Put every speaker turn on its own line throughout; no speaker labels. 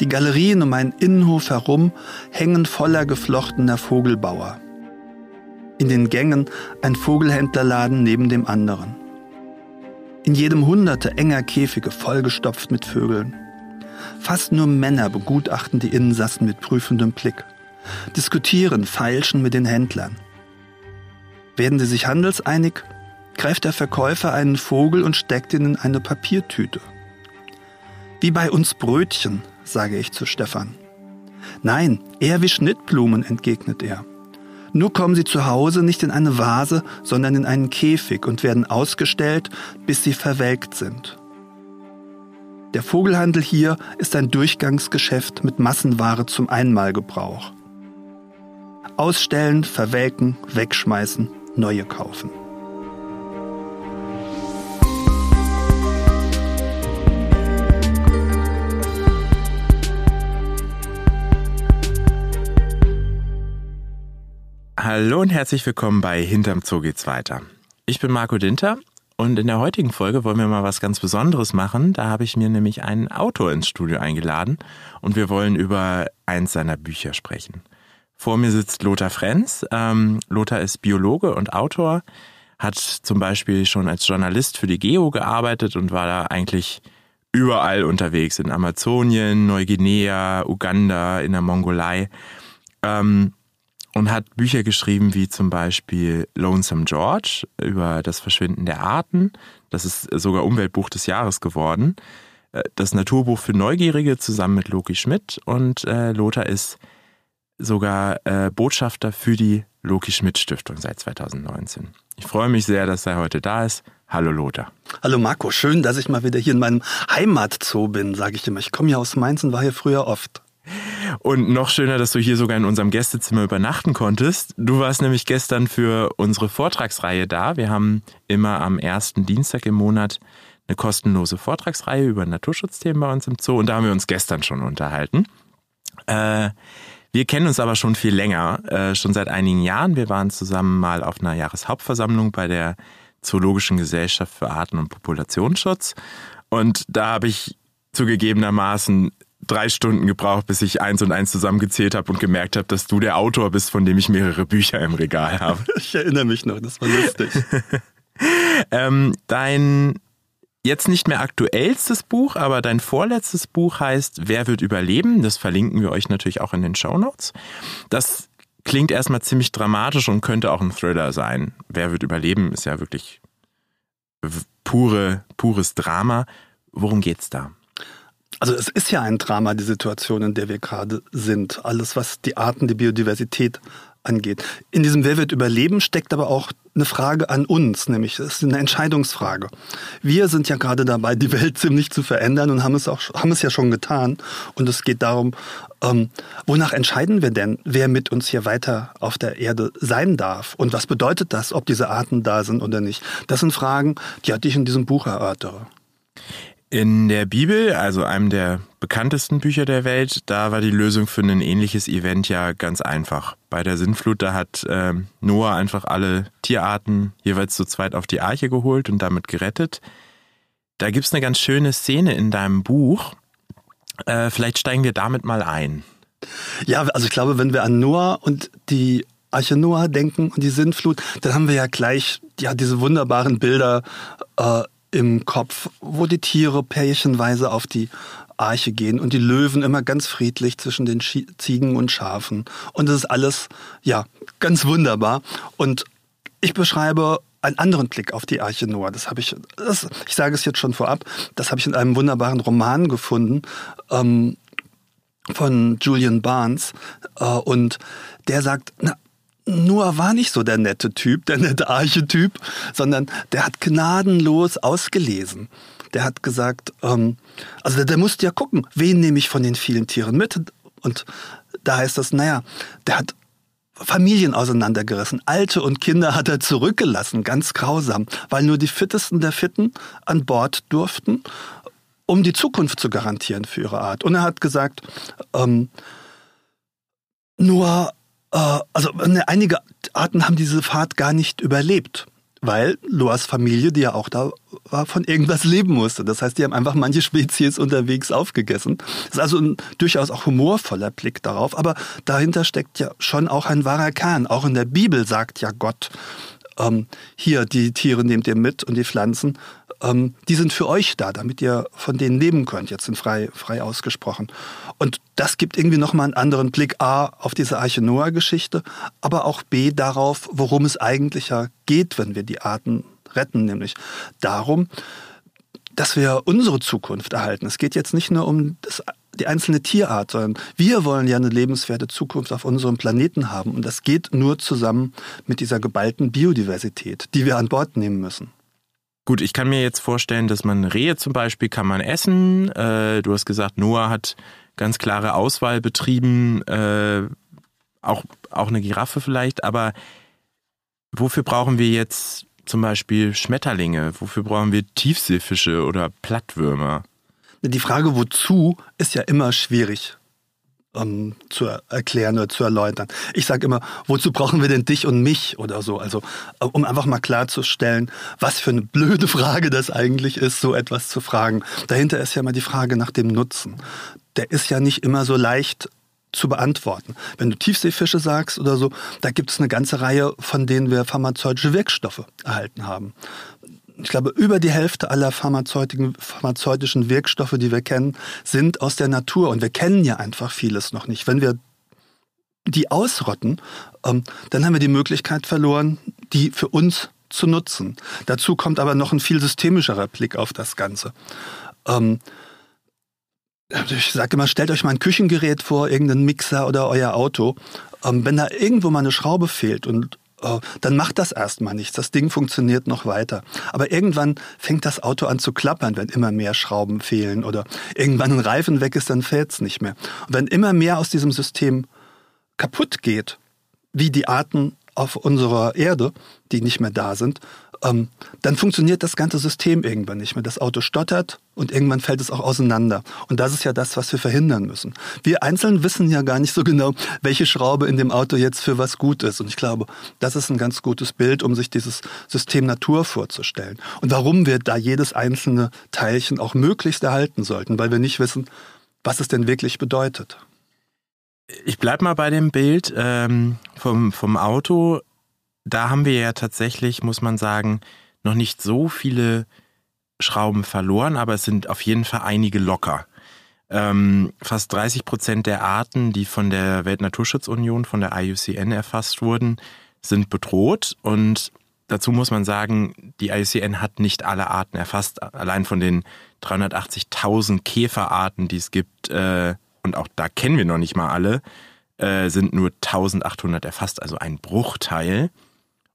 Die Galerien um meinen Innenhof herum hängen voller geflochtener Vogelbauer. In den Gängen ein Vogelhändlerladen neben dem anderen. In jedem hunderte enger Käfige vollgestopft mit Vögeln. Fast nur Männer begutachten die Insassen mit prüfendem Blick, diskutieren, feilschen mit den Händlern. Werden sie sich handelseinig, greift der Verkäufer einen Vogel und steckt ihn in eine Papiertüte. Wie bei uns Brötchen, sage ich zu Stefan. Nein, eher wie Schnittblumen, entgegnet er. Nur kommen sie zu Hause nicht in eine Vase, sondern in einen Käfig und werden ausgestellt, bis sie verwelkt sind. Der Vogelhandel hier ist ein Durchgangsgeschäft mit Massenware zum Einmalgebrauch. Ausstellen, verwelken, wegschmeißen, neue kaufen.
Hallo und herzlich willkommen bei Hinterm Zoo geht's weiter. Ich bin Marco Dinter und in der heutigen Folge wollen wir mal was ganz Besonderes machen. Da habe ich mir nämlich einen Autor ins Studio eingeladen und wir wollen über eins seiner Bücher sprechen. Vor mir sitzt Lothar Frenz. Ähm, Lothar ist Biologe und Autor, hat zum Beispiel schon als Journalist für die Geo gearbeitet und war da eigentlich überall unterwegs, in Amazonien, Neuguinea, Uganda, in der Mongolei. Ähm, und hat Bücher geschrieben wie zum Beispiel Lonesome George über das Verschwinden der Arten. Das ist sogar Umweltbuch des Jahres geworden. Äh, das Naturbuch für Neugierige zusammen mit Loki Schmidt und äh, Lothar ist sogar äh, Botschafter für die Loki Schmidt Stiftung seit 2019. Ich freue mich sehr, dass er heute da ist. Hallo Lothar.
Hallo Marco, schön, dass ich mal wieder hier in meinem Heimatzoo bin, sage ich immer. Ich komme ja aus Mainz und war hier früher oft.
Und noch schöner, dass du hier sogar in unserem Gästezimmer übernachten konntest. Du warst nämlich gestern für unsere Vortragsreihe da. Wir haben immer am ersten Dienstag im Monat eine kostenlose Vortragsreihe über Naturschutzthemen bei uns im Zoo und da haben wir uns gestern schon unterhalten. Äh, wir kennen uns aber schon viel länger, äh, schon seit einigen Jahren. Wir waren zusammen mal auf einer Jahreshauptversammlung bei der Zoologischen Gesellschaft für Arten- und Populationsschutz. Und da habe ich zugegebenermaßen drei Stunden gebraucht, bis ich eins und eins zusammengezählt habe und gemerkt habe, dass du der Autor bist, von dem ich mehrere Bücher im Regal habe.
Ich erinnere mich noch, das war lustig.
ähm, dein jetzt nicht mehr aktuellstes Buch, aber dein vorletztes Buch heißt Wer wird überleben? Das verlinken wir euch natürlich auch in den Show Notes. Das klingt erstmal ziemlich dramatisch und könnte auch ein Thriller sein. Wer wird überleben ist ja wirklich pure, pures Drama. Worum geht's da?
Also es ist ja ein Drama, die Situation, in der wir gerade sind. Alles, was die Arten, die Biodiversität angeht. In diesem Wer wird überleben steckt aber auch eine Frage an uns, nämlich es ist eine Entscheidungsfrage. Wir sind ja gerade dabei, die Welt ziemlich zu verändern und haben es auch haben es ja schon getan. Und es geht darum, ähm, wonach entscheiden wir denn, wer mit uns hier weiter auf der Erde sein darf und was bedeutet das, ob diese Arten da sind oder nicht. Das sind Fragen, die ich in diesem Buch erörtere.
In der Bibel, also einem der bekanntesten Bücher der Welt, da war die Lösung für ein ähnliches Event ja ganz einfach. Bei der Sintflut, da hat äh, Noah einfach alle Tierarten jeweils zu zweit auf die Arche geholt und damit gerettet. Da gibt's eine ganz schöne Szene in deinem Buch. Äh, vielleicht steigen wir damit mal ein.
Ja, also ich glaube, wenn wir an Noah und die Arche Noah denken und die Sintflut, dann haben wir ja gleich ja diese wunderbaren Bilder äh, im Kopf, wo die Tiere pärchenweise auf die Arche gehen und die Löwen immer ganz friedlich zwischen den Ziegen und Schafen. Und das ist alles, ja, ganz wunderbar. Und ich beschreibe einen anderen Blick auf die Arche Noah. Das habe ich, das, ich sage es jetzt schon vorab, das habe ich in einem wunderbaren Roman gefunden ähm, von Julian Barnes. Äh, und der sagt, na, Noah war nicht so der nette Typ, der nette Archetyp, sondern der hat gnadenlos ausgelesen. Der hat gesagt, ähm, also der, der musste ja gucken, wen nehme ich von den vielen Tieren mit. Und da heißt das, naja, der hat Familien auseinandergerissen. Alte und Kinder hat er zurückgelassen, ganz grausam, weil nur die Fittesten der Fitten an Bord durften, um die Zukunft zu garantieren für ihre Art. Und er hat gesagt, ähm, Noah äh, also ne, einige Arten haben diese Fahrt gar nicht überlebt, weil Loas Familie, die ja auch da war, von irgendwas leben musste. Das heißt, die haben einfach manche Spezies unterwegs aufgegessen. Das ist also ein durchaus auch humorvoller Blick darauf, aber dahinter steckt ja schon auch ein wahrer Kern. Auch in der Bibel sagt ja Gott, ähm, hier, die Tiere nehmt ihr mit und die Pflanzen, ähm, die sind für euch da, damit ihr von denen leben könnt, jetzt sind frei, frei ausgesprochen. Und das gibt irgendwie nochmal einen anderen Blick A auf diese Arche Noah-Geschichte, aber auch B darauf, worum es eigentlich ja geht, wenn wir die Arten retten, nämlich darum, dass wir unsere Zukunft erhalten. Es geht jetzt nicht nur um das die einzelne Tierart, sondern wir wollen ja eine lebenswerte Zukunft auf unserem Planeten haben. Und das geht nur zusammen mit dieser geballten Biodiversität, die wir an Bord nehmen müssen.
Gut, ich kann mir jetzt vorstellen, dass man Rehe zum Beispiel kann man essen. Äh, du hast gesagt, Noah hat ganz klare Auswahl betrieben, äh, auch, auch eine Giraffe vielleicht, aber wofür brauchen wir jetzt zum Beispiel Schmetterlinge? Wofür brauchen wir Tiefseefische oder Plattwürmer?
Die Frage, wozu, ist ja immer schwierig ähm, zu erklären oder zu erläutern. Ich sage immer, wozu brauchen wir denn dich und mich oder so? Also äh, um einfach mal klarzustellen, was für eine blöde Frage das eigentlich ist, so etwas zu fragen. Dahinter ist ja immer die Frage nach dem Nutzen. Der ist ja nicht immer so leicht zu beantworten. Wenn du Tiefseefische sagst oder so, da gibt es eine ganze Reihe, von denen wir pharmazeutische Wirkstoffe erhalten haben ich glaube, über die Hälfte aller pharmazeutischen Wirkstoffe, die wir kennen, sind aus der Natur. Und wir kennen ja einfach vieles noch nicht. Wenn wir die ausrotten, ähm, dann haben wir die Möglichkeit verloren, die für uns zu nutzen. Dazu kommt aber noch ein viel systemischerer Blick auf das Ganze. Ähm, ich sage immer, stellt euch mal ein Küchengerät vor, irgendeinen Mixer oder euer Auto. Ähm, wenn da irgendwo mal eine Schraube fehlt und dann macht das erstmal nichts. Das Ding funktioniert noch weiter. Aber irgendwann fängt das Auto an zu klappern, wenn immer mehr Schrauben fehlen oder irgendwann ein Reifen weg ist, dann fährt es nicht mehr. Und wenn immer mehr aus diesem System kaputt geht, wie die Arten auf unserer Erde, die nicht mehr da sind, ähm, dann funktioniert das ganze System irgendwann nicht mehr. Das Auto stottert und irgendwann fällt es auch auseinander. Und das ist ja das, was wir verhindern müssen. Wir einzeln wissen ja gar nicht so genau, welche Schraube in dem Auto jetzt für was gut ist. Und ich glaube, das ist ein ganz gutes Bild, um sich dieses System Natur vorzustellen. Und warum wir da jedes einzelne Teilchen auch möglichst erhalten sollten, weil wir nicht wissen, was es denn wirklich bedeutet.
Ich bleibe mal bei dem Bild ähm, vom, vom Auto da haben wir ja tatsächlich, muss man sagen, noch nicht so viele Schrauben verloren, aber es sind auf jeden Fall einige locker. Ähm, fast 30 Prozent der Arten, die von der Weltnaturschutzunion, von der IUCN erfasst wurden, sind bedroht. Und dazu muss man sagen, die IUCN hat nicht alle Arten erfasst. Allein von den 380.000 Käferarten, die es gibt, äh, und auch da kennen wir noch nicht mal alle, äh, sind nur 1800 erfasst, also ein Bruchteil.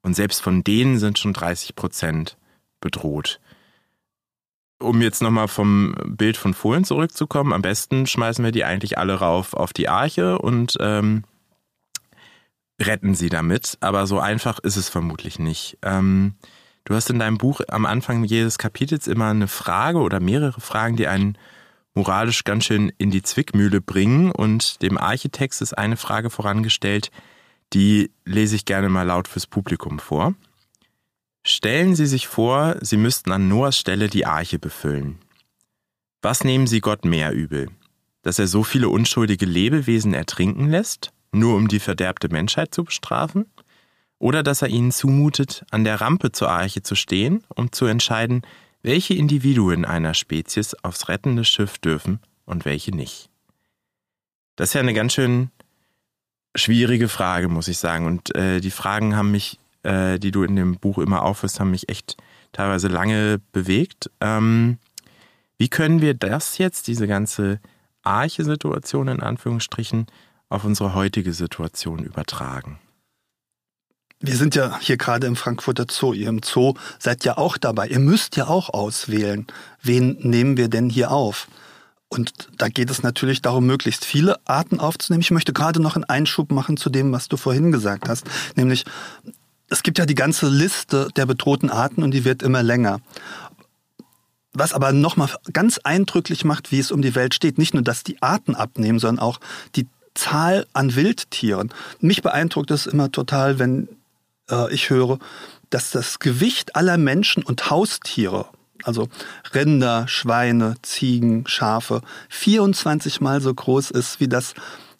Und selbst von denen sind schon 30 Prozent bedroht. Um jetzt nochmal vom Bild von Fohlen zurückzukommen, am besten schmeißen wir die eigentlich alle rauf auf die Arche und ähm, retten sie damit. Aber so einfach ist es vermutlich nicht. Ähm, du hast in deinem Buch am Anfang jedes Kapitels immer eine Frage oder mehrere Fragen, die einen moralisch ganz schön in die Zwickmühle bringen. Und dem Architext ist eine Frage vorangestellt, die lese ich gerne mal laut fürs Publikum vor. Stellen Sie sich vor, Sie müssten an Noahs Stelle die Arche befüllen. Was nehmen Sie Gott mehr übel? Dass er so viele unschuldige Lebewesen ertrinken lässt, nur um die verderbte Menschheit zu bestrafen? Oder dass er ihnen zumutet, an der Rampe zur Arche zu stehen, um zu entscheiden, welche Individuen einer Spezies aufs rettende Schiff dürfen und welche nicht? Das ist ja eine ganz schön schwierige Frage, muss ich sagen. Und äh, die Fragen haben mich, äh, die du in dem Buch immer aufhörst, haben mich echt teilweise lange bewegt. Ähm, wie können wir das jetzt, diese ganze Arche-Situation in Anführungsstrichen, auf unsere heutige Situation übertragen?
Wir sind ja hier gerade im Frankfurter Zoo. Ihr im Zoo seid ja auch dabei. Ihr müsst ja auch auswählen, wen nehmen wir denn hier auf. Und da geht es natürlich darum, möglichst viele Arten aufzunehmen. Ich möchte gerade noch einen Einschub machen zu dem, was du vorhin gesagt hast, nämlich es gibt ja die ganze Liste der bedrohten Arten und die wird immer länger. Was aber nochmal ganz eindrücklich macht, wie es um die Welt steht, nicht nur, dass die Arten abnehmen, sondern auch die Zahl an Wildtieren. Mich beeindruckt es immer total, wenn äh, ich höre, dass das Gewicht aller Menschen und Haustiere, also Rinder, Schweine, Ziegen, Schafe, 24 mal so groß ist wie das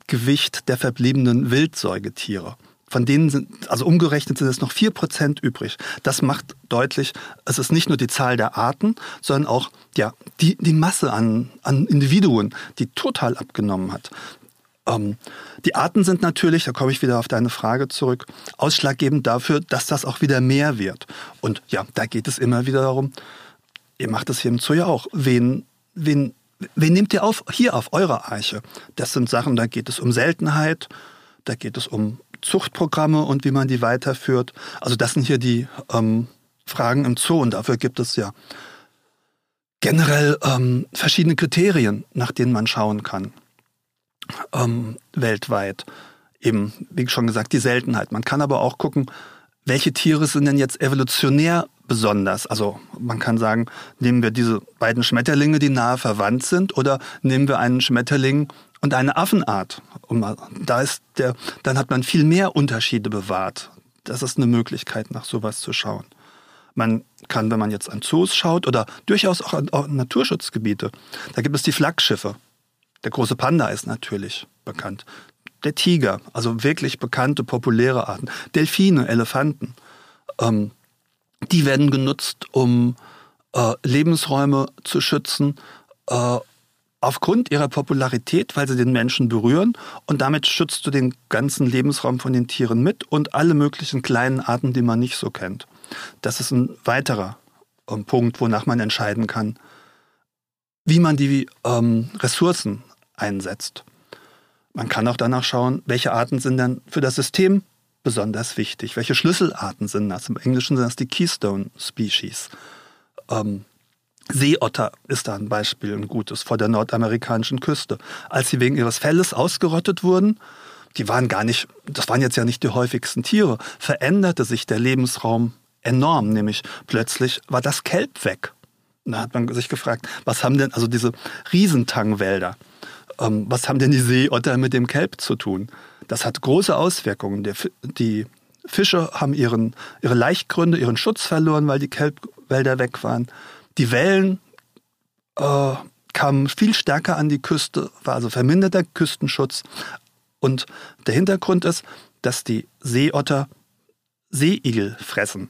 Gewicht der verbliebenen Wildsäugetiere. Von denen sind, also umgerechnet sind es noch vier Prozent übrig. Das macht deutlich, es ist nicht nur die Zahl der Arten, sondern auch ja, die, die Masse an, an Individuen, die total abgenommen hat. Ähm, die Arten sind natürlich, da komme ich wieder auf deine Frage zurück, ausschlaggebend dafür, dass das auch wieder mehr wird. Und ja, da geht es immer wieder darum, ihr macht es hier im Zoo ja auch, wen, wen, wen nehmt ihr auf, hier auf eurer Arche? Das sind Sachen, da geht es um Seltenheit, da geht es um Zuchtprogramme und wie man die weiterführt. Also das sind hier die ähm, Fragen im Zoo und dafür gibt es ja generell ähm, verschiedene Kriterien, nach denen man schauen kann. Ähm, weltweit. Eben, wie schon gesagt, die Seltenheit. Man kann aber auch gucken, welche Tiere sind denn jetzt evolutionär besonders? Also man kann sagen, nehmen wir diese beiden Schmetterlinge, die nahe verwandt sind, oder nehmen wir einen Schmetterling, und eine Affenart. Und da ist der, dann hat man viel mehr Unterschiede bewahrt. Das ist eine Möglichkeit, nach sowas zu schauen. Man kann, wenn man jetzt an Zoos schaut oder durchaus auch an, an Naturschutzgebiete, da gibt es die Flaggschiffe. Der große Panda ist natürlich bekannt. Der Tiger, also wirklich bekannte, populäre Arten. Delfine, Elefanten. Ähm, die werden genutzt, um äh, Lebensräume zu schützen, äh, aufgrund ihrer Popularität, weil sie den Menschen berühren und damit schützt du den ganzen Lebensraum von den Tieren mit und alle möglichen kleinen Arten, die man nicht so kennt. Das ist ein weiterer ähm, Punkt, wonach man entscheiden kann, wie man die ähm, Ressourcen einsetzt. Man kann auch danach schauen, welche Arten sind denn für das System besonders wichtig, welche Schlüsselarten sind das. Im Englischen sind das die Keystone Species. Ähm, Seeotter ist da ein Beispiel, ein gutes, vor der nordamerikanischen Küste. Als sie wegen ihres Felles ausgerottet wurden, die waren gar nicht, das waren jetzt ja nicht die häufigsten Tiere, veränderte sich der Lebensraum enorm, nämlich plötzlich war das Kelb weg. da hat man sich gefragt, was haben denn, also diese Riesentangwälder, ähm, was haben denn die Seeotter mit dem Kelb zu tun? Das hat große Auswirkungen. Der, die Fische haben ihren, ihre Laichgründe, ihren Schutz verloren, weil die Kelbwälder weg waren. Die Wellen äh, kamen viel stärker an die Küste, war also verminderter Küstenschutz. Und der Hintergrund ist, dass die Seeotter Seeigel fressen.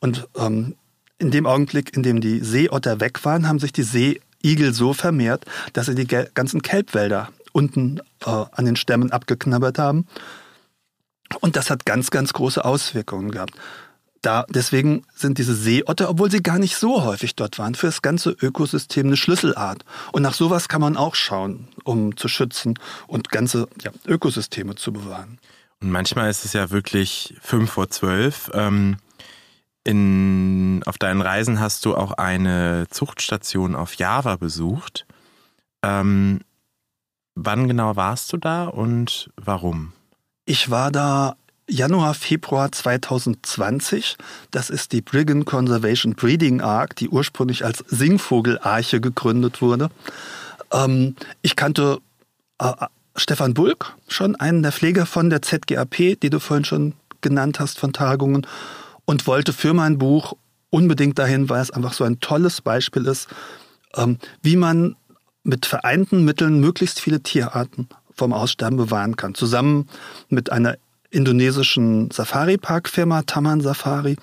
Und ähm, in dem Augenblick, in dem die Seeotter weg waren, haben sich die Seeigel so vermehrt, dass sie die ganzen Kelbwälder unten äh, an den Stämmen abgeknabbert haben. Und das hat ganz, ganz große Auswirkungen gehabt da, deswegen sind diese Seeotter, obwohl sie gar nicht so häufig dort waren, für das ganze Ökosystem eine Schlüsselart. Und nach sowas kann man auch schauen, um zu schützen und ganze ja, Ökosysteme zu bewahren.
Und manchmal ist es ja wirklich fünf vor zwölf. Ähm, in, auf deinen Reisen hast du auch eine Zuchtstation auf Java besucht. Ähm, wann genau warst du da und warum?
Ich war da Januar, Februar 2020. Das ist die Brigham Conservation Breeding Ark, die ursprünglich als Singvogelarche gegründet wurde. Ähm, ich kannte äh, Stefan Bulk schon, einen der Pfleger von der ZGAP, die du vorhin schon genannt hast von Tagungen, und wollte für mein Buch unbedingt dahin, weil es einfach so ein tolles Beispiel ist, ähm, wie man mit vereinten Mitteln möglichst viele Tierarten vom Aussterben bewahren kann. Zusammen mit einer indonesischen Safari-Park-Firma Taman Safari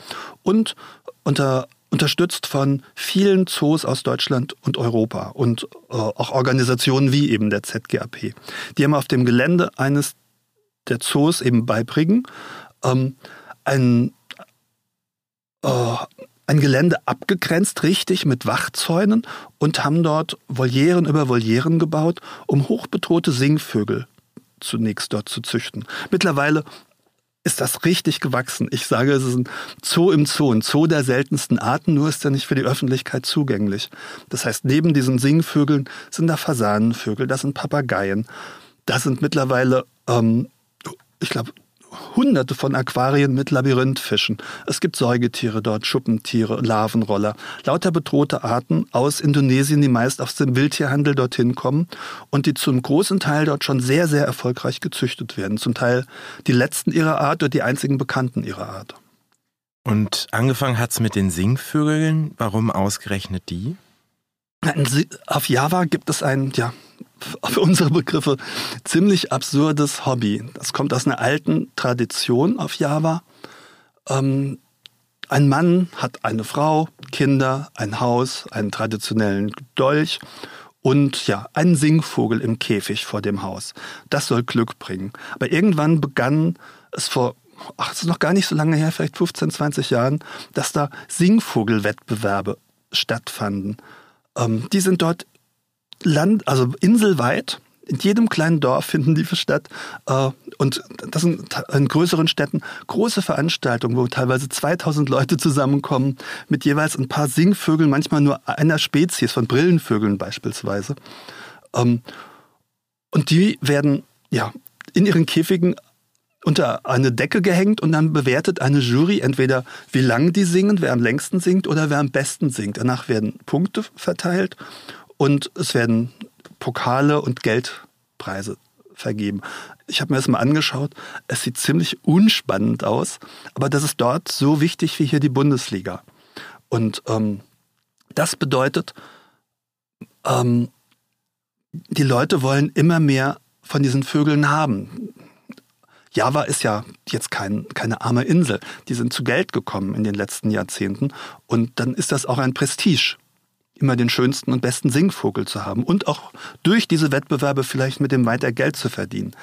und unter, unterstützt von vielen Zoos aus Deutschland und Europa und äh, auch Organisationen wie eben der ZGAP. Die haben auf dem Gelände eines der Zoos eben bei Briggen ähm, ein, äh, ein Gelände abgegrenzt, richtig mit Wachzäunen und haben dort Volieren über Volieren gebaut, um hochbedrohte Singvögel zunächst dort zu züchten. Mittlerweile ist das richtig gewachsen. Ich sage, es ist ein Zoo im Zoo, ein Zoo der seltensten Arten, nur ist er nicht für die Öffentlichkeit zugänglich. Das heißt, neben diesen Singvögeln sind da Fasanenvögel, das sind Papageien, das sind mittlerweile, ähm, ich glaube, hunderte von Aquarien mit Labyrinthfischen. Es gibt Säugetiere dort, Schuppentiere, Larvenroller, lauter bedrohte Arten aus Indonesien, die meist aus dem Wildtierhandel dorthin kommen und die zum großen Teil dort schon sehr, sehr erfolgreich gezüchtet werden. Zum Teil die letzten ihrer Art oder die einzigen Bekannten ihrer Art.
Und angefangen hat's mit den Singvögeln. Warum ausgerechnet die?
Auf Java gibt es ein, ja, für unsere Begriffe ziemlich absurdes Hobby. Das kommt aus einer alten Tradition auf Java. Ähm, ein Mann hat eine Frau, Kinder, ein Haus, einen traditionellen Dolch und ja, einen Singvogel im Käfig vor dem Haus. Das soll Glück bringen. Aber irgendwann begann es vor, ach, es ist noch gar nicht so lange her, vielleicht 15, 20 Jahren, dass da Singvogelwettbewerbe stattfanden. Ähm, die sind dort land, also inselweit in jedem kleinen Dorf finden die statt. Äh, und das sind in größeren Städten große Veranstaltungen, wo teilweise 2000 Leute zusammenkommen mit jeweils ein paar Singvögeln, manchmal nur einer Spezies, von Brillenvögeln beispielsweise. Ähm, und die werden ja in ihren Käfigen unter eine Decke gehängt und dann bewertet eine Jury entweder, wie lang die singen, wer am längsten singt oder wer am besten singt. Danach werden Punkte verteilt und es werden Pokale und Geldpreise vergeben. Ich habe mir das mal angeschaut. Es sieht ziemlich unspannend aus, aber das ist dort so wichtig wie hier die Bundesliga. Und ähm, das bedeutet, ähm, die Leute wollen immer mehr von diesen Vögeln haben. Java ist ja jetzt kein, keine arme Insel. Die sind zu Geld gekommen in den letzten Jahrzehnten. Und dann ist das auch ein Prestige immer den schönsten und besten Singvogel zu haben und auch durch diese Wettbewerbe vielleicht mit dem weiter Geld zu verdienen.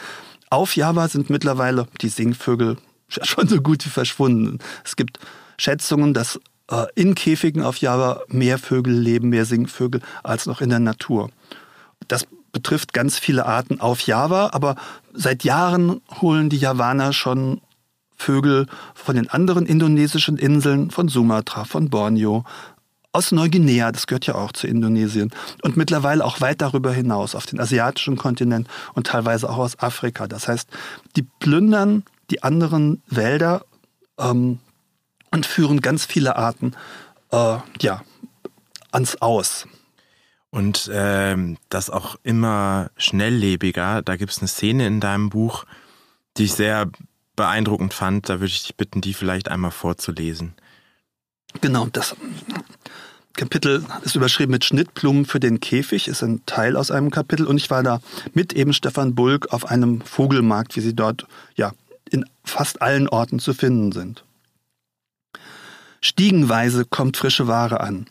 Auf Java sind mittlerweile die Singvögel schon so gut wie verschwunden. Es gibt Schätzungen, dass äh, in Käfigen auf Java mehr Vögel leben, mehr Singvögel als noch in der Natur. Das betrifft ganz viele Arten auf Java, aber seit Jahren holen die Javaner schon Vögel von den anderen indonesischen Inseln, von Sumatra, von Borneo, aus Neuguinea, das gehört ja auch zu Indonesien, und mittlerweile auch weit darüber hinaus, auf den asiatischen Kontinent und teilweise auch aus Afrika. Das heißt, die plündern die anderen Wälder ähm, und führen ganz viele Arten äh, ja, ans Aus.
Und ähm, das auch immer schnelllebiger. Da gibt es eine Szene in deinem Buch, die ich sehr beeindruckend fand. Da würde ich dich bitten, die vielleicht einmal vorzulesen.
Genau, das Kapitel ist überschrieben mit Schnittblumen für den Käfig, ist ein Teil aus einem Kapitel und ich war da mit eben Stefan Bulk auf einem Vogelmarkt, wie sie dort ja in fast allen Orten zu finden sind. Stiegenweise kommt frische Ware an.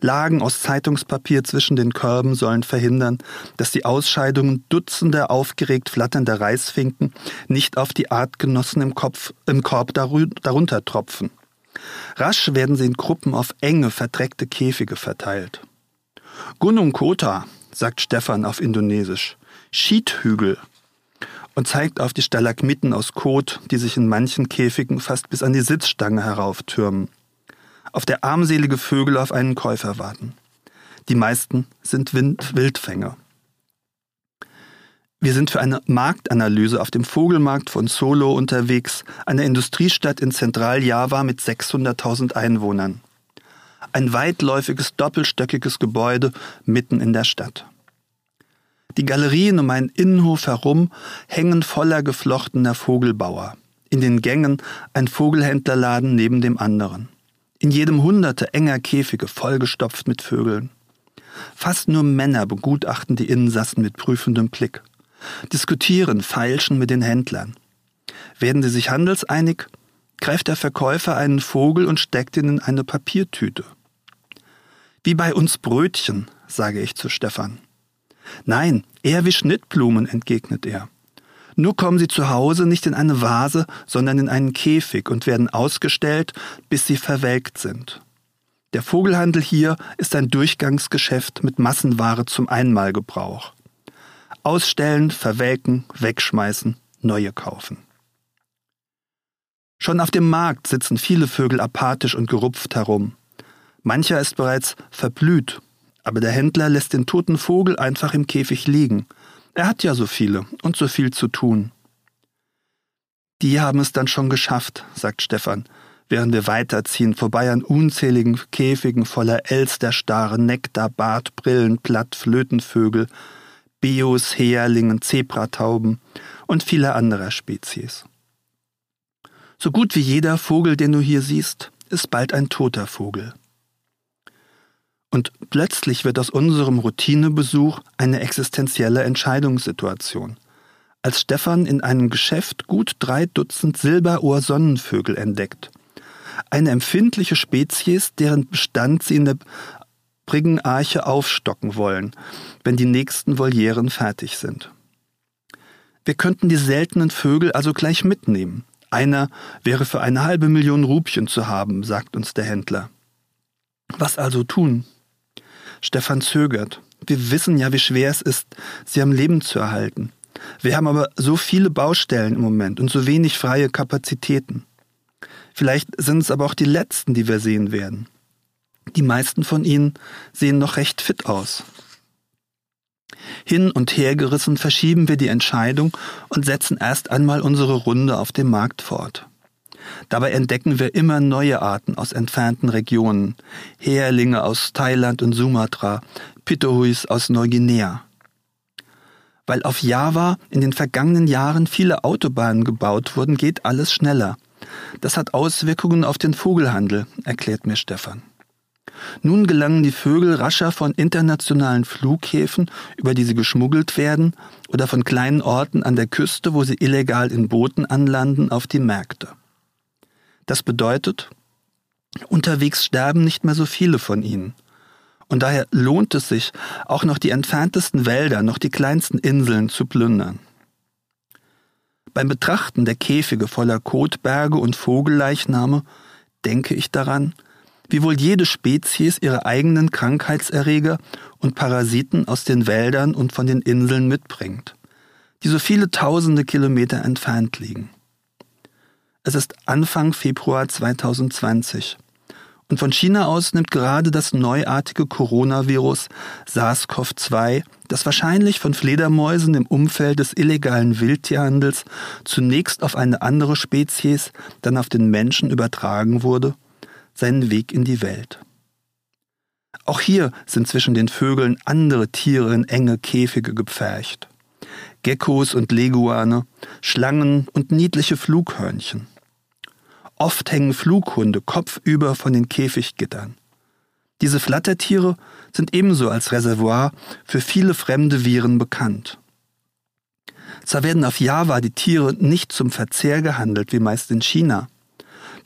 Lagen aus Zeitungspapier zwischen den Körben sollen verhindern, dass die Ausscheidungen dutzender aufgeregt flatternder Reisfinken nicht auf die Artgenossen im, Kopf, im Korb darunter tropfen. Rasch werden sie in Gruppen auf enge, verdreckte Käfige verteilt. Gunung Kota, sagt Stefan auf Indonesisch, Schiethügel und zeigt auf die Stalagmiten aus Kot, die sich in manchen Käfigen fast bis an die Sitzstange herauftürmen, auf der armselige Vögel auf einen Käufer warten. Die meisten sind Wind Wildfänger. Wir sind für eine Marktanalyse auf dem Vogelmarkt von Solo unterwegs, einer Industriestadt in Zentraljava mit 600.000 Einwohnern. Ein weitläufiges, doppelstöckiges Gebäude mitten in der Stadt. Die Galerien um einen Innenhof herum hängen voller geflochtener Vogelbauer. In den Gängen ein Vogelhändlerladen neben dem anderen. In jedem hunderte enger Käfige vollgestopft mit Vögeln. Fast nur Männer begutachten die Insassen mit prüfendem Blick diskutieren, feilschen mit den Händlern. Werden sie sich handelseinig, greift der Verkäufer einen Vogel und steckt ihn in eine Papiertüte. Wie bei uns Brötchen, sage ich zu Stefan. Nein, eher wie Schnittblumen, entgegnet er. Nur kommen sie zu Hause nicht in eine Vase, sondern in einen Käfig und werden ausgestellt, bis sie verwelkt sind. Der Vogelhandel hier ist ein Durchgangsgeschäft mit Massenware zum Einmalgebrauch. Ausstellen, verwelken, wegschmeißen, neue kaufen. Schon auf dem Markt sitzen viele Vögel apathisch und gerupft herum. Mancher ist bereits verblüht, aber der Händler lässt den toten Vogel einfach im Käfig liegen. Er hat ja so viele und so viel zu tun. Die haben es dann schon geschafft, sagt Stefan, während wir weiterziehen, vorbei an unzähligen Käfigen voller Elsterstarre, Nektar, Bartbrillen, Platt, Flötenvögel, Bios, Heerlingen, Zebratauben und vieler anderer Spezies. So gut wie jeder Vogel, den du hier siehst, ist bald ein toter Vogel. Und plötzlich wird aus unserem Routinebesuch eine existenzielle Entscheidungssituation. Als Stefan in einem Geschäft gut drei Dutzend Silberohr-Sonnenvögel entdeckt. Eine empfindliche Spezies, deren Bestand sie in der Briggenarche aufstocken wollen, wenn die nächsten Volieren fertig sind. Wir könnten die seltenen Vögel also gleich mitnehmen. Einer wäre für eine halbe Million Rupien zu haben, sagt uns der Händler. Was also tun? Stefan zögert. Wir wissen ja, wie schwer es ist, sie am Leben zu erhalten. Wir haben aber so viele Baustellen im Moment und so wenig freie Kapazitäten. Vielleicht sind es aber auch die letzten, die wir sehen werden. Die meisten von ihnen sehen noch recht fit aus. Hin und her gerissen verschieben wir die Entscheidung und setzen erst einmal unsere Runde auf dem Markt fort. Dabei entdecken wir immer neue Arten aus entfernten Regionen, Häerlinge aus Thailand und Sumatra, Pitohuis aus Neuguinea. Weil auf Java in den vergangenen Jahren viele Autobahnen gebaut wurden, geht alles schneller. Das hat Auswirkungen auf den Vogelhandel, erklärt mir Stefan. Nun gelangen die Vögel rascher von internationalen Flughäfen, über die sie geschmuggelt werden, oder von kleinen Orten an der Küste, wo sie illegal in Booten anlanden, auf die Märkte. Das bedeutet, unterwegs sterben nicht mehr so viele von ihnen. Und daher lohnt es sich, auch noch die entferntesten Wälder, noch die kleinsten Inseln zu plündern. Beim Betrachten der Käfige voller Kotberge und Vogelleichname denke ich daran, wie wohl jede Spezies ihre eigenen Krankheitserreger und Parasiten aus den Wäldern und von den Inseln mitbringt, die so viele tausende Kilometer entfernt liegen. Es ist Anfang Februar 2020. Und von China aus nimmt gerade das neuartige Coronavirus SARS-CoV-2, das wahrscheinlich von Fledermäusen im Umfeld des illegalen Wildtierhandels zunächst auf eine andere Spezies, dann auf den Menschen übertragen wurde, seinen Weg in die Welt. Auch hier sind zwischen den Vögeln andere Tiere in enge Käfige gepfercht. Geckos und Leguane, Schlangen und niedliche Flughörnchen. Oft hängen Flughunde kopfüber von den Käfiggittern. Diese Flattertiere sind ebenso als Reservoir für viele fremde Viren bekannt. Zwar werden auf Java die Tiere nicht zum Verzehr gehandelt, wie meist in China,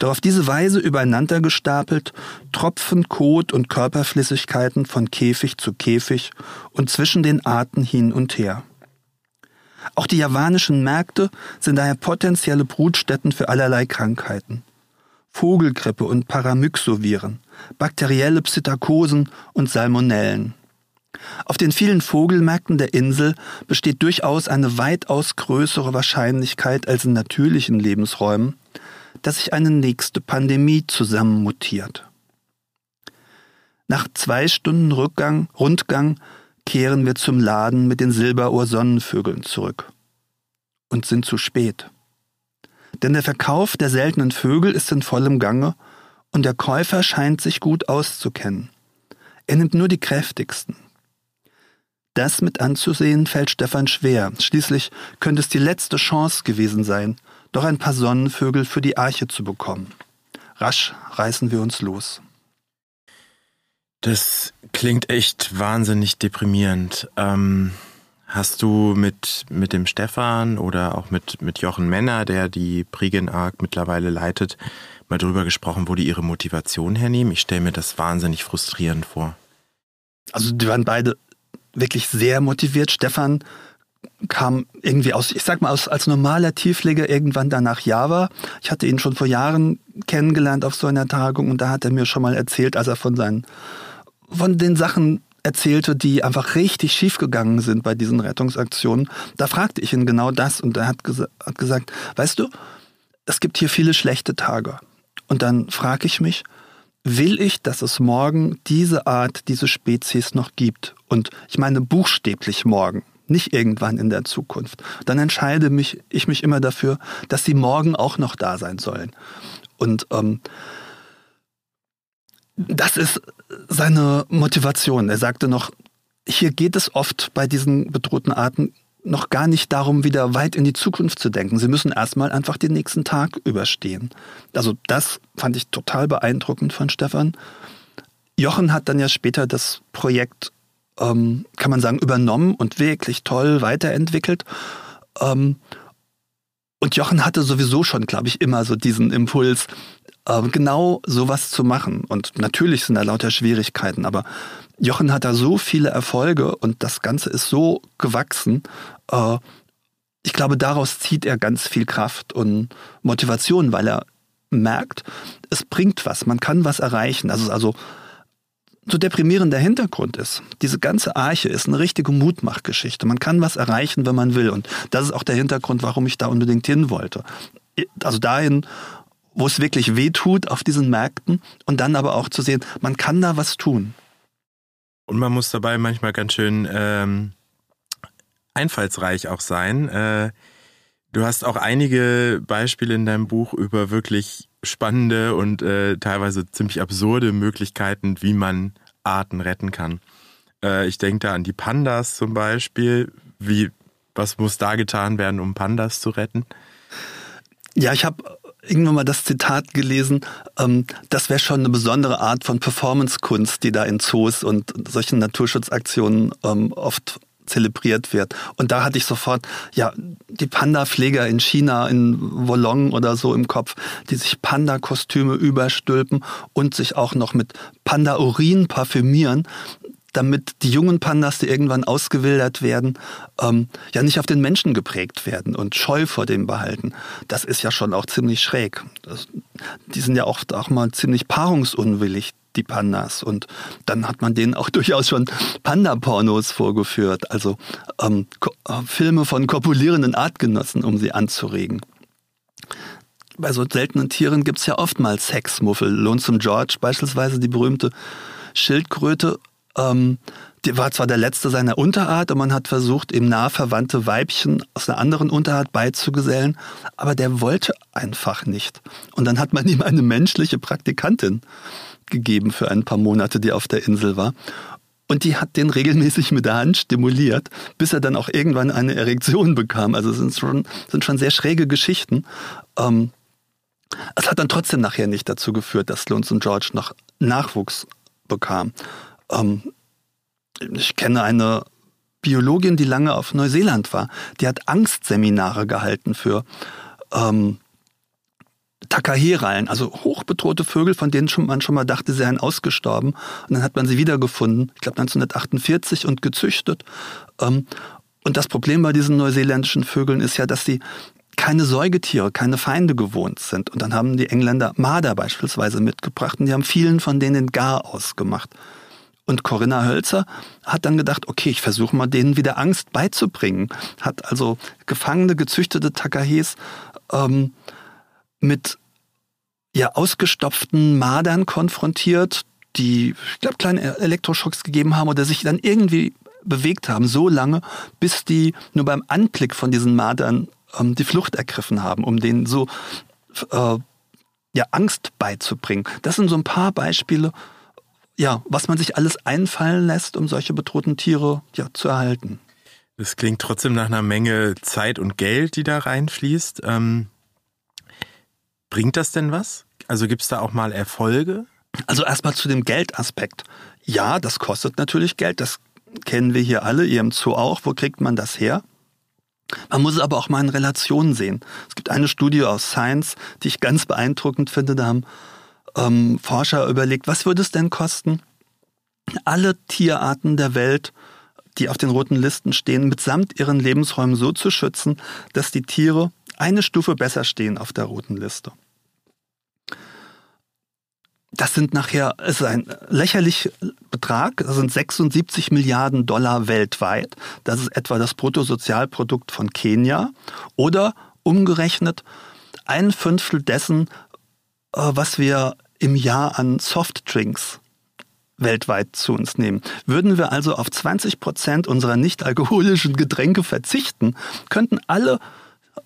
doch auf diese Weise übereinander gestapelt tropfen Kot und Körperflüssigkeiten von Käfig zu Käfig und zwischen den Arten hin und her. Auch die javanischen Märkte sind daher potenzielle Brutstätten für allerlei Krankheiten. Vogelgrippe und Paramyxoviren, bakterielle Psittakosen und Salmonellen. Auf den vielen Vogelmärkten der Insel besteht durchaus eine weitaus größere Wahrscheinlichkeit als in natürlichen Lebensräumen, dass sich eine nächste Pandemie zusammenmutiert. Nach zwei Stunden Rückgang, Rundgang kehren wir zum Laden mit den Silberohr-Sonnenvögeln zurück und sind zu spät. Denn der Verkauf der seltenen Vögel ist in vollem Gange und der Käufer scheint sich gut auszukennen. Er nimmt nur die kräftigsten. Das mit anzusehen fällt Stefan schwer. Schließlich könnte es die letzte Chance gewesen sein, doch ein paar Sonnenvögel für die Arche zu bekommen. Rasch reißen wir uns los.
Das klingt echt wahnsinnig deprimierend. Ähm, hast du mit, mit dem Stefan oder auch mit, mit Jochen Männer, der die Briggen Arc mittlerweile leitet, mal drüber gesprochen, wo die ihre Motivation hernehmen? Ich stelle mir das wahnsinnig frustrierend vor.
Also die waren beide wirklich sehr motiviert. Stefan kam irgendwie aus, ich sag mal, aus, als normaler Tiefleger irgendwann danach Java. Ich hatte ihn schon vor Jahren kennengelernt auf so einer Tagung und da hat er mir schon mal erzählt, als er von seinen von den Sachen erzählte, die einfach richtig schiefgegangen sind bei diesen Rettungsaktionen. Da fragte ich ihn genau das und er hat, gesa hat gesagt, weißt du, es gibt hier viele schlechte Tage. Und dann frage ich mich, will ich, dass es morgen diese Art, diese Spezies noch gibt? Und ich meine buchstäblich morgen, nicht irgendwann in der Zukunft. Dann entscheide mich, ich mich immer dafür, dass sie morgen auch noch da sein sollen. Und ähm, das ist seine Motivation. Er sagte noch, hier geht es oft bei diesen bedrohten Arten noch gar nicht darum, wieder weit in die Zukunft zu denken. Sie müssen erstmal einfach den nächsten Tag überstehen. Also das fand ich total beeindruckend von Stefan. Jochen hat dann ja später das Projekt, ähm, kann man sagen, übernommen und wirklich toll weiterentwickelt. Ähm, und Jochen hatte sowieso schon, glaube ich, immer so diesen Impuls, äh, genau sowas zu machen. Und natürlich sind da lauter Schwierigkeiten, aber Jochen hat da so viele Erfolge und das Ganze ist so gewachsen. Äh, ich glaube, daraus zieht er ganz viel Kraft und Motivation, weil er merkt, es bringt was, man kann was erreichen. Also, also so deprimierend der Hintergrund ist. Diese ganze Arche ist eine richtige Mutmachgeschichte. Man kann was erreichen, wenn man will. Und das ist auch der Hintergrund, warum ich da unbedingt hin wollte. Also dahin, wo es wirklich weh tut auf diesen Märkten und dann aber auch zu sehen, man kann da was tun.
Und man muss dabei manchmal ganz schön ähm, einfallsreich auch sein. Äh, du hast auch einige Beispiele in deinem Buch über wirklich spannende und äh, teilweise ziemlich absurde Möglichkeiten, wie man Arten retten kann. Äh, ich denke da an die Pandas zum Beispiel. Wie, was muss da getan werden, um Pandas zu retten?
Ja, ich habe irgendwann mal das Zitat gelesen, ähm, das wäre schon eine besondere Art von Performance-Kunst, die da in Zoos und solchen Naturschutzaktionen ähm, oft zelebriert wird. Und da hatte ich sofort, ja, die Panda-Pfleger in China, in Wolong oder so im Kopf, die sich Panda-Kostüme überstülpen und sich auch noch mit Panda-Urin parfümieren damit die jungen Pandas, die irgendwann ausgewildert werden, ähm, ja nicht auf den Menschen geprägt werden und Scheu vor dem behalten. Das ist ja schon auch ziemlich schräg. Das, die sind ja oft auch mal ziemlich paarungsunwillig, die Pandas. Und dann hat man denen auch durchaus schon Panda-Pornos vorgeführt, also ähm, äh, Filme von kopulierenden Artgenossen, um sie anzuregen bei so seltenen Tieren gibt es ja oftmals Sexmuffel. Lonesome George beispielsweise, die berühmte Schildkröte, ähm, die war zwar der letzte seiner Unterart und man hat versucht, ihm nah verwandte Weibchen aus einer anderen Unterart beizugesellen, aber der wollte einfach nicht. Und dann hat man ihm eine menschliche Praktikantin gegeben für ein paar Monate, die auf der Insel war. Und die hat den regelmäßig mit der Hand stimuliert, bis er dann auch irgendwann eine Erektion bekam. Also es sind schon, sind schon sehr schräge Geschichten. Ähm, es hat dann trotzdem nachher nicht dazu geführt, dass Lonesome George noch Nachwuchs bekam. Ähm, ich kenne eine Biologin, die lange auf Neuseeland war. Die hat Angstseminare gehalten für ähm, Takaherallen, also hochbedrohte Vögel, von denen schon, man schon mal dachte, sie seien ausgestorben. Und dann hat man sie wiedergefunden, ich glaube 1948, und gezüchtet. Ähm, und das Problem bei diesen neuseeländischen Vögeln ist ja, dass sie keine Säugetiere, keine Feinde gewohnt sind. Und dann haben die Engländer Marder beispielsweise mitgebracht und die haben vielen von denen Gar ausgemacht. Und Corinna Hölzer hat dann gedacht, okay, ich versuche mal denen wieder Angst beizubringen. Hat also gefangene, gezüchtete Takahes ähm, mit ja, ausgestopften Madern konfrontiert, die, ich glaube, kleine Elektroschocks gegeben haben oder sich dann irgendwie bewegt haben, so lange, bis die nur beim Anblick von diesen Madern ähm, die Flucht ergriffen haben, um denen so äh, ja, Angst beizubringen. Das sind so ein paar Beispiele, ja, was man sich alles einfallen lässt, um solche bedrohten Tiere ja, zu erhalten.
Das klingt trotzdem nach einer Menge Zeit und Geld, die da reinfließt. Ähm, bringt das denn was? Also gibt es da auch mal Erfolge?
Also erstmal zu dem Geldaspekt. Ja, das kostet natürlich Geld. Das kennen wir hier alle, ihr im Zoo auch. Wo kriegt man das her? Man muss es aber auch mal in Relation sehen. Es gibt eine Studie aus Science, die ich ganz beeindruckend finde. Da haben ähm, Forscher überlegt, was würde es denn kosten, alle Tierarten der Welt, die auf den roten Listen stehen, mitsamt ihren Lebensräumen so zu schützen, dass die Tiere eine Stufe besser stehen auf der roten Liste. Das sind nachher, es ist ein lächerlicher Betrag, das sind 76 Milliarden Dollar weltweit. Das ist etwa das Bruttosozialprodukt von Kenia oder umgerechnet ein Fünftel dessen, äh, was wir im Jahr an Softdrinks weltweit zu uns nehmen. Würden wir also auf 20 Prozent unserer nicht alkoholischen Getränke verzichten, könnten alle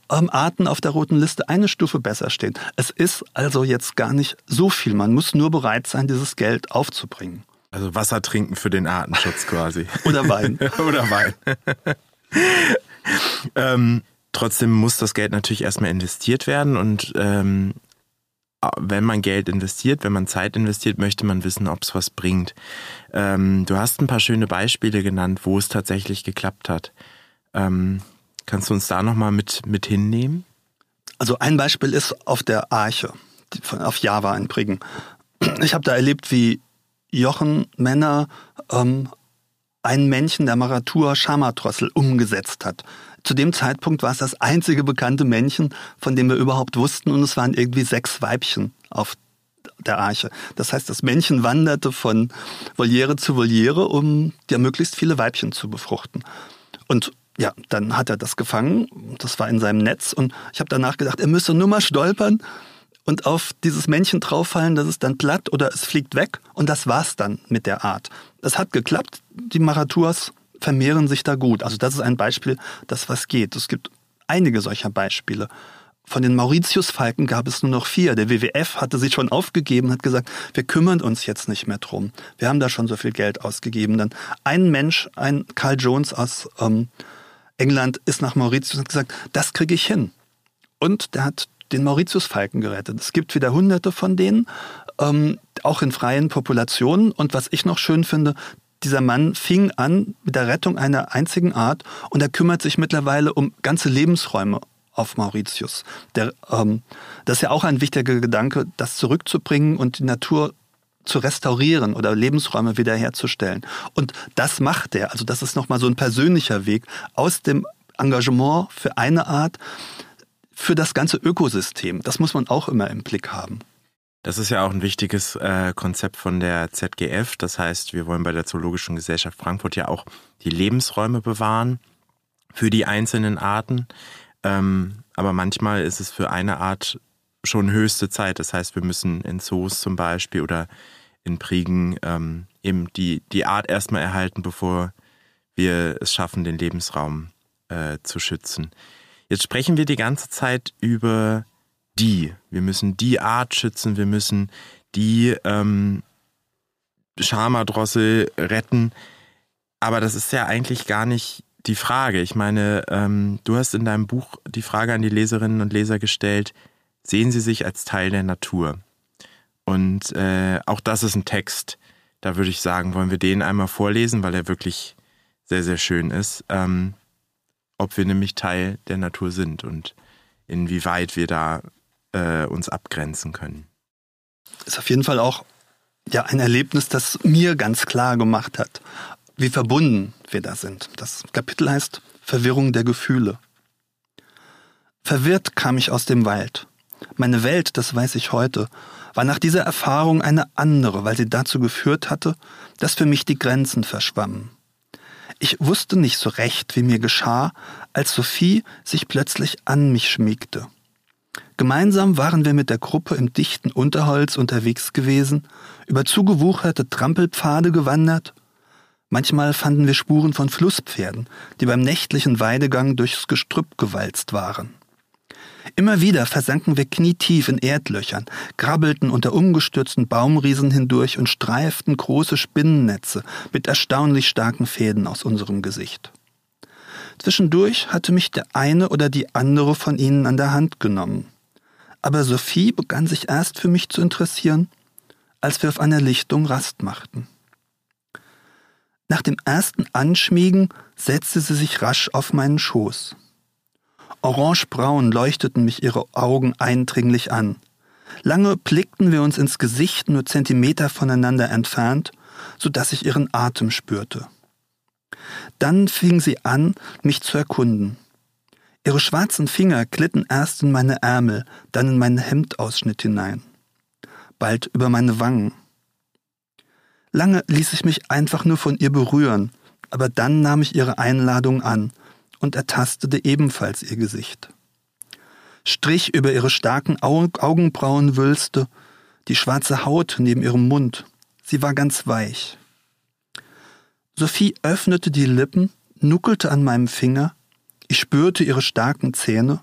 Arten auf der roten Liste eine Stufe besser stehen. Es ist also jetzt gar nicht so viel. Man muss nur bereit sein, dieses Geld aufzubringen.
Also Wasser trinken für den Artenschutz quasi.
Oder Wein.
Oder Wein. ähm, trotzdem muss das Geld natürlich erstmal investiert werden und ähm, wenn man Geld investiert, wenn man Zeit investiert, möchte man wissen, ob es was bringt. Ähm, du hast ein paar schöne Beispiele genannt, wo es tatsächlich geklappt hat. Ähm, kannst du uns da nochmal mit, mit hinnehmen?
Also ein Beispiel ist auf der Arche, auf Java in Briggen. Ich habe da erlebt, wie Jochen Männer ähm, ein Männchen der Maratur Schamatrossel umgesetzt hat. Zu dem Zeitpunkt war es das einzige bekannte Männchen, von dem wir überhaupt wussten, und es waren irgendwie sechs Weibchen auf der Arche. Das heißt, das Männchen wanderte von Voliere zu Voliere, um ja möglichst viele Weibchen zu befruchten. Und ja, dann hat er das gefangen, das war in seinem Netz und ich habe danach gedacht, er müsse nur mal stolpern und auf dieses Männchen drauffallen, das ist dann platt oder es fliegt weg und das war's dann mit der Art. Es hat geklappt, die Maratuas vermehren sich da gut. Also das ist ein Beispiel, das was geht. Es gibt einige solcher Beispiele. Von den Mauritius-Falken gab es nur noch vier. Der WWF hatte sich schon aufgegeben, hat gesagt, wir kümmern uns jetzt nicht mehr drum. Wir haben da schon so viel Geld ausgegeben. Dann ein Mensch, ein Carl Jones aus ähm, England, ist nach Mauritius und hat gesagt, das kriege ich hin. Und der hat den Mauritius-Falken gerettet. Es gibt wieder hunderte von denen, ähm, auch in freien Populationen. Und was ich noch schön finde, dieser Mann fing an mit der Rettung einer einzigen Art und er kümmert sich mittlerweile um ganze Lebensräume auf Mauritius. Der, ähm, das ist ja auch ein wichtiger Gedanke, das zurückzubringen und die Natur zu restaurieren oder Lebensräume wiederherzustellen. Und das macht er. Also das ist nochmal so ein persönlicher Weg aus dem Engagement für eine Art für das ganze Ökosystem. Das muss man auch immer im Blick haben.
Das ist ja auch ein wichtiges äh, Konzept von der ZGF. Das heißt, wir wollen bei der Zoologischen Gesellschaft Frankfurt ja auch die Lebensräume bewahren für die einzelnen Arten. Ähm, aber manchmal ist es für eine Art schon höchste Zeit. Das heißt, wir müssen in Zoos zum Beispiel oder in Priegen ähm, eben die, die Art erstmal erhalten, bevor wir es schaffen, den Lebensraum äh, zu schützen. Jetzt sprechen wir die ganze Zeit über die. Wir müssen die Art schützen, wir müssen die ähm, Schamadrossel retten. Aber das ist ja eigentlich gar nicht die Frage. Ich meine, ähm, du hast in deinem Buch die Frage an die Leserinnen und Leser gestellt, sehen sie sich als Teil der Natur? Und äh, auch das ist ein Text, da würde ich sagen, wollen wir den einmal vorlesen, weil er wirklich sehr, sehr schön ist. Ähm, ob wir nämlich Teil der Natur sind und inwieweit wir da äh, uns abgrenzen können.
Ist auf jeden Fall auch ja, ein Erlebnis, das mir ganz klar gemacht hat, wie verbunden wir da sind. Das Kapitel heißt Verwirrung der Gefühle. Verwirrt kam ich aus dem Wald. Meine Welt, das weiß ich heute, war nach dieser Erfahrung eine andere, weil sie dazu geführt hatte, dass für mich die Grenzen verschwammen. Ich wusste nicht so recht, wie mir geschah, als Sophie sich plötzlich an mich schmiegte. Gemeinsam waren wir mit der Gruppe im dichten Unterholz unterwegs gewesen, über zugewucherte Trampelpfade gewandert. Manchmal fanden wir Spuren von Flusspferden, die beim nächtlichen Weidegang durchs Gestrüpp gewalzt waren. Immer wieder versanken wir knietief in Erdlöchern, krabbelten unter umgestürzten Baumriesen hindurch und streiften große Spinnennetze mit erstaunlich starken Fäden aus unserem Gesicht. Zwischendurch hatte mich der eine oder die andere von ihnen an der Hand genommen. Aber Sophie begann sich erst für mich zu interessieren, als wir auf einer Lichtung Rast machten. Nach dem ersten Anschmiegen setzte sie sich rasch auf meinen Schoß. Orangebraun leuchteten mich ihre Augen eindringlich an. Lange blickten wir uns ins Gesicht nur Zentimeter voneinander entfernt, so dass ich ihren Atem spürte. Dann fing sie an, mich zu erkunden. Ihre schwarzen Finger glitten erst in meine Ärmel, dann in meinen Hemdausschnitt hinein, bald über meine Wangen. Lange ließ ich mich einfach nur von ihr berühren, aber dann nahm ich ihre Einladung an und ertastete ebenfalls ihr Gesicht. Strich über ihre starken Augenbrauenwülste, die schwarze Haut neben ihrem Mund. Sie war ganz weich. Sophie öffnete die Lippen, nuckelte an meinem Finger, ich spürte ihre starken Zähne.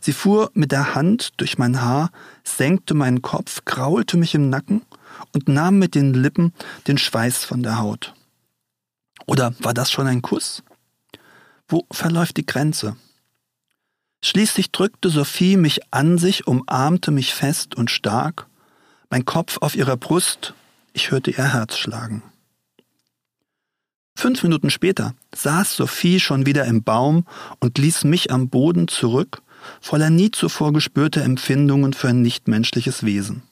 Sie fuhr mit der Hand durch mein Haar, senkte meinen Kopf, kraulte mich im Nacken und nahm mit den Lippen den Schweiß von der Haut. Oder war das schon ein Kuss? Wo verläuft die Grenze? Schließlich drückte Sophie mich an sich, umarmte mich fest und stark, mein Kopf auf ihrer Brust, ich hörte ihr Herz schlagen. Fünf Minuten später saß Sophie schon wieder im Baum und ließ mich am Boden zurück, voller nie zuvor gespürter Empfindungen für ein nichtmenschliches Wesen.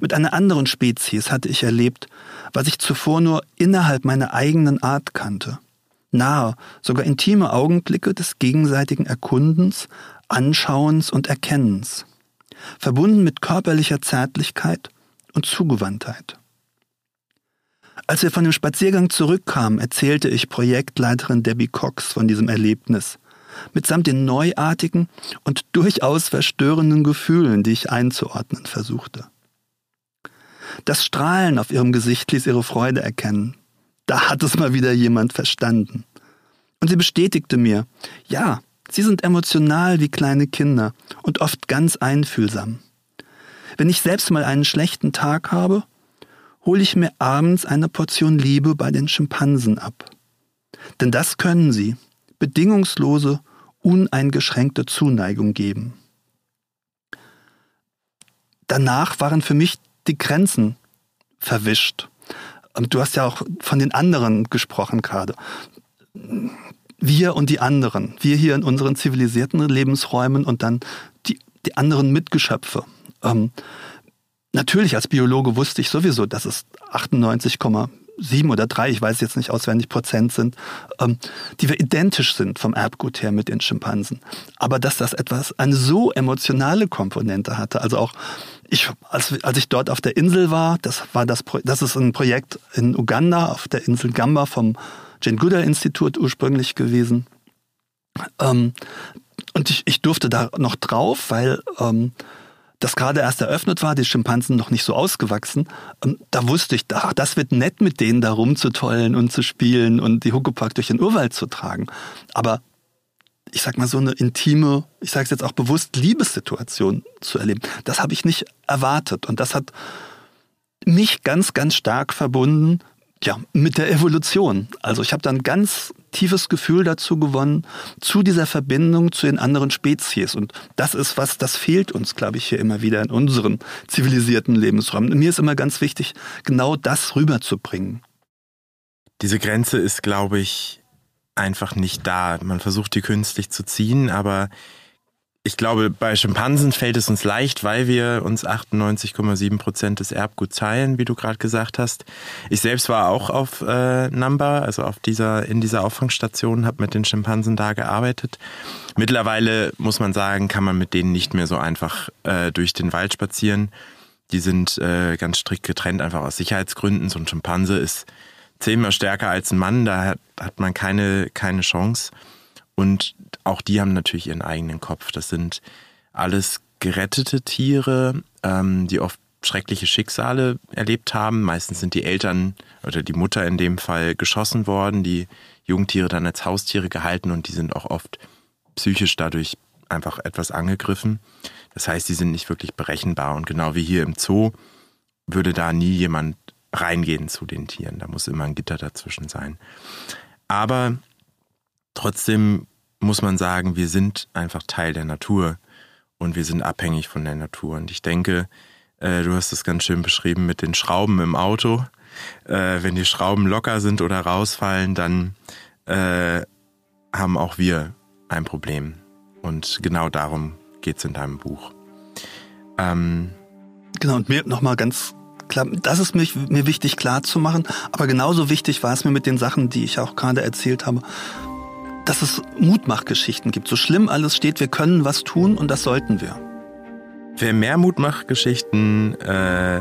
Mit einer anderen Spezies hatte ich erlebt, was ich zuvor nur innerhalb meiner eigenen Art kannte. Nahe, sogar intime Augenblicke des gegenseitigen Erkundens, Anschauens und Erkennens, verbunden mit körperlicher Zärtlichkeit und Zugewandtheit. Als wir von dem Spaziergang zurückkamen, erzählte ich Projektleiterin Debbie Cox von diesem Erlebnis, mitsamt den neuartigen und durchaus verstörenden Gefühlen, die ich einzuordnen versuchte. Das Strahlen auf ihrem Gesicht ließ ihre Freude erkennen. Da hat es mal wieder jemand verstanden. Und sie bestätigte mir, ja, sie sind emotional wie kleine Kinder und oft ganz einfühlsam. Wenn ich selbst mal einen schlechten Tag habe, hole ich mir abends eine Portion Liebe bei den Schimpansen ab. Denn das können sie, bedingungslose, uneingeschränkte Zuneigung geben. Danach waren für mich die Grenzen verwischt. Du hast ja auch von den anderen gesprochen gerade. Wir und die anderen. Wir hier in unseren zivilisierten Lebensräumen und dann die, die anderen Mitgeschöpfe. Ähm, natürlich als Biologe wusste ich sowieso, dass es 98,7 oder 3, ich weiß jetzt nicht auswendig, Prozent sind, ähm, die wir identisch sind vom Erbgut her mit den Schimpansen. Aber dass das etwas, eine so emotionale Komponente hatte, also auch ich, als, als ich dort auf der Insel war, das war das, das ist ein Projekt in Uganda auf der Insel Gamba vom Jane Goodall Institut ursprünglich gewesen. Ähm, und ich, ich durfte da noch drauf, weil ähm, das gerade erst eröffnet war, die Schimpansen noch nicht so ausgewachsen. Ähm, da wusste ich, ach, das wird nett, mit denen da rumzutollen und zu spielen und die Huckepack durch den Urwald zu tragen. Aber ich sag mal, so eine intime, ich sage es jetzt auch bewusst, Liebessituation zu erleben. Das habe ich nicht erwartet. Und das hat mich ganz, ganz stark verbunden ja, mit der Evolution. Also ich habe dann ganz tiefes Gefühl dazu gewonnen, zu dieser Verbindung zu den anderen Spezies. Und das ist was, das fehlt uns, glaube ich, hier immer wieder in unseren zivilisierten Lebensräumen. Mir ist immer ganz wichtig, genau das rüberzubringen.
Diese Grenze ist, glaube ich, einfach nicht da. Man versucht die künstlich zu ziehen, aber ich glaube, bei Schimpansen fällt es uns leicht, weil wir uns 98,7 Prozent des Erbguts teilen, wie du gerade gesagt hast. Ich selbst war auch auf äh, Namba, also auf dieser, in dieser Auffangstation, habe mit den Schimpansen da gearbeitet. Mittlerweile muss man sagen, kann man mit denen nicht mehr so einfach äh, durch den Wald spazieren. Die sind äh, ganz strikt getrennt, einfach aus Sicherheitsgründen. So ein Schimpanse ist zehnmal stärker als ein Mann, da hat, hat man keine, keine Chance. Und auch die haben natürlich ihren eigenen Kopf. Das sind alles gerettete Tiere, ähm, die oft schreckliche Schicksale erlebt haben. Meistens sind die Eltern oder die Mutter in dem Fall geschossen worden, die Jungtiere dann als Haustiere gehalten und die sind auch oft psychisch dadurch einfach etwas angegriffen. Das heißt, die sind nicht wirklich berechenbar und genau wie hier im Zoo würde da nie jemand reingehen zu den Tieren. Da muss immer ein Gitter dazwischen sein. Aber trotzdem muss man sagen, wir sind einfach Teil der Natur und wir sind abhängig von der Natur. Und ich denke, äh, du hast es ganz schön beschrieben mit den Schrauben im Auto. Äh, wenn die Schrauben locker sind oder rausfallen, dann äh, haben auch wir ein Problem. Und genau darum geht es in deinem Buch.
Ähm, genau, und mir nochmal ganz klar, das ist mir, mir wichtig klar zu machen, aber genauso wichtig war es mir mit den Sachen, die ich auch gerade erzählt habe, dass es Mutmachgeschichten gibt. So schlimm alles steht, wir können was tun und das sollten wir.
Wer mehr Mutmachgeschichten äh,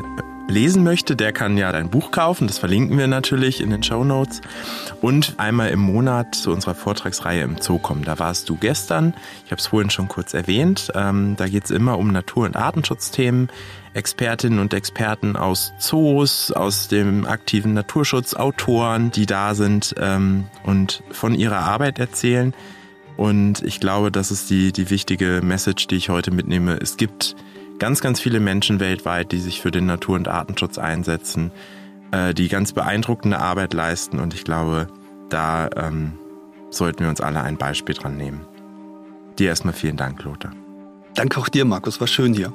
lesen möchte, der kann ja dein Buch kaufen. Das verlinken wir natürlich in den Show Notes. Und einmal im Monat zu unserer Vortragsreihe im Zoo kommen. Da warst du gestern. Ich habe es vorhin schon kurz erwähnt. Ähm, da geht es immer um Natur- und Artenschutzthemen. Expertinnen und Experten aus Zoos, aus dem aktiven Naturschutz, Autoren, die da sind ähm, und von ihrer Arbeit erzählen. Und ich glaube, das ist die, die wichtige Message, die ich heute mitnehme. Es gibt ganz, ganz viele Menschen weltweit, die sich für den Natur- und Artenschutz einsetzen, äh, die ganz beeindruckende Arbeit leisten. Und ich glaube, da ähm, sollten wir uns alle ein Beispiel dran nehmen. Dir erstmal vielen Dank, Lothar.
Danke auch dir, Markus. War schön hier.